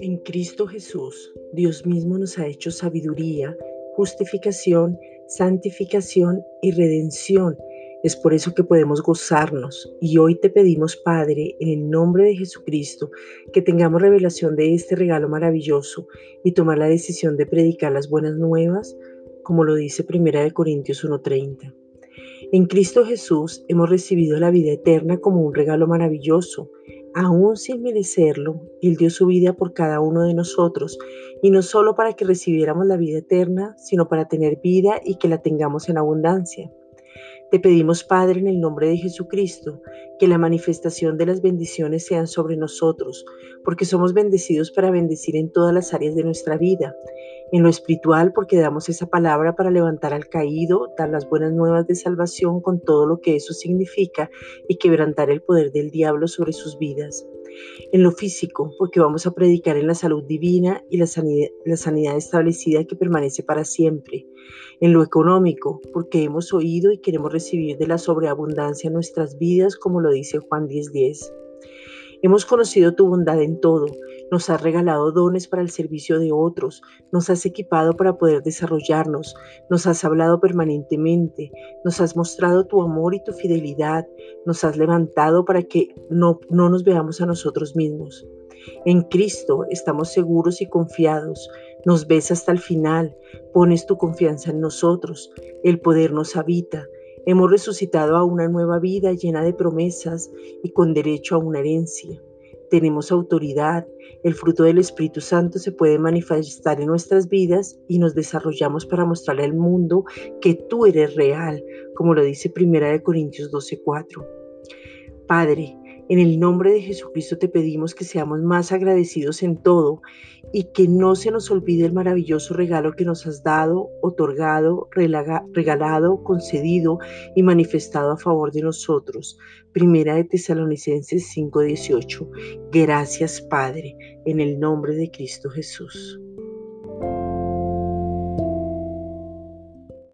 En Cristo Jesús, Dios mismo nos ha hecho sabiduría, justificación, santificación y redención. Es por eso que podemos gozarnos. Y hoy te pedimos, Padre, en el nombre de Jesucristo, que tengamos revelación de este regalo maravilloso y tomar la decisión de predicar las buenas nuevas, como lo dice 1 Corintios 1:30. En Cristo Jesús hemos recibido la vida eterna como un regalo maravilloso aún sin merecerlo, Él dio su vida por cada uno de nosotros, y no solo para que recibiéramos la vida eterna, sino para tener vida y que la tengamos en abundancia. Te pedimos, Padre, en el nombre de Jesucristo, que la manifestación de las bendiciones sean sobre nosotros, porque somos bendecidos para bendecir en todas las áreas de nuestra vida. En lo espiritual, porque damos esa palabra para levantar al caído, dar las buenas nuevas de salvación con todo lo que eso significa y quebrantar el poder del diablo sobre sus vidas en lo físico, porque vamos a predicar en la salud divina y la sanidad, la sanidad establecida que permanece para siempre, en lo económico, porque hemos oído y queremos recibir de la sobreabundancia nuestras vidas, como lo dice Juan 10:10. Hemos conocido tu bondad en todo, nos has regalado dones para el servicio de otros, nos has equipado para poder desarrollarnos, nos has hablado permanentemente, nos has mostrado tu amor y tu fidelidad, nos has levantado para que no, no nos veamos a nosotros mismos. En Cristo estamos seguros y confiados. Nos ves hasta el final, pones tu confianza en nosotros, el poder nos habita, Hemos resucitado a una nueva vida llena de promesas y con derecho a una herencia. Tenemos autoridad, el fruto del Espíritu Santo se puede manifestar en nuestras vidas y nos desarrollamos para mostrarle al mundo que tú eres real, como lo dice 1 Corintios 12:4. Padre, en el nombre de Jesucristo te pedimos que seamos más agradecidos en todo y que no se nos olvide el maravilloso regalo que nos has dado, otorgado, regalado, concedido y manifestado a favor de nosotros. Primera de Tesalonicenses 5:18. Gracias Padre, en el nombre de Cristo Jesús.